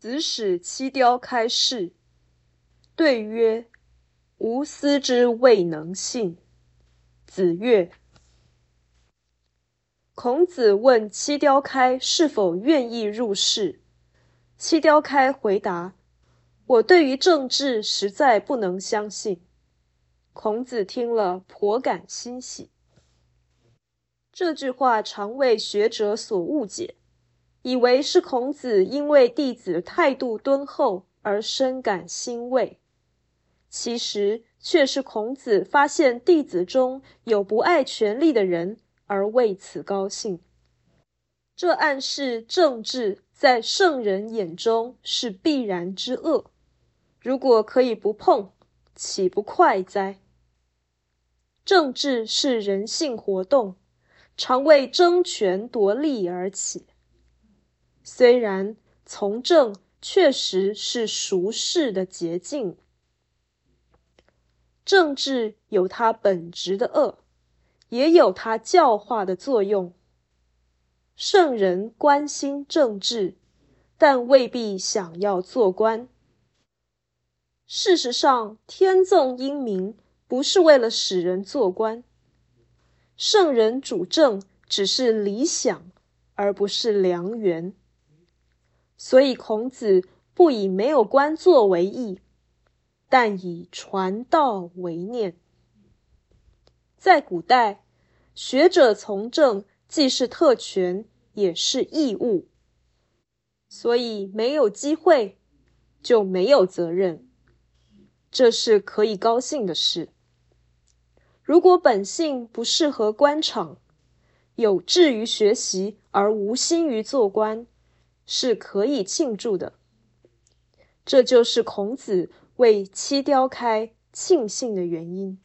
子使七雕开示，对曰：“吾思之未能信。”子曰：“孔子问七雕开是否愿意入仕。七雕开回答：‘我对于政治实在不能相信。’孔子听了，颇感欣喜。这句话常为学者所误解。”以为是孔子因为弟子态度敦厚而深感欣慰，其实却是孔子发现弟子中有不爱权力的人而为此高兴。这暗示政治在圣人眼中是必然之恶，如果可以不碰，岂不快哉？政治是人性活动，常为争权夺利而起。虽然从政确实是俗世的捷径，政治有它本质的恶，也有它教化的作用。圣人关心政治，但未必想要做官。事实上，天纵英明不是为了使人做官，圣人主政只是理想，而不是良缘。所以，孔子不以没有官做为义，但以传道为念。在古代，学者从政既是特权，也是义务。所以，没有机会就没有责任，这是可以高兴的事。如果本性不适合官场，有志于学习而无心于做官。是可以庆祝的，这就是孔子为七雕开庆幸的原因。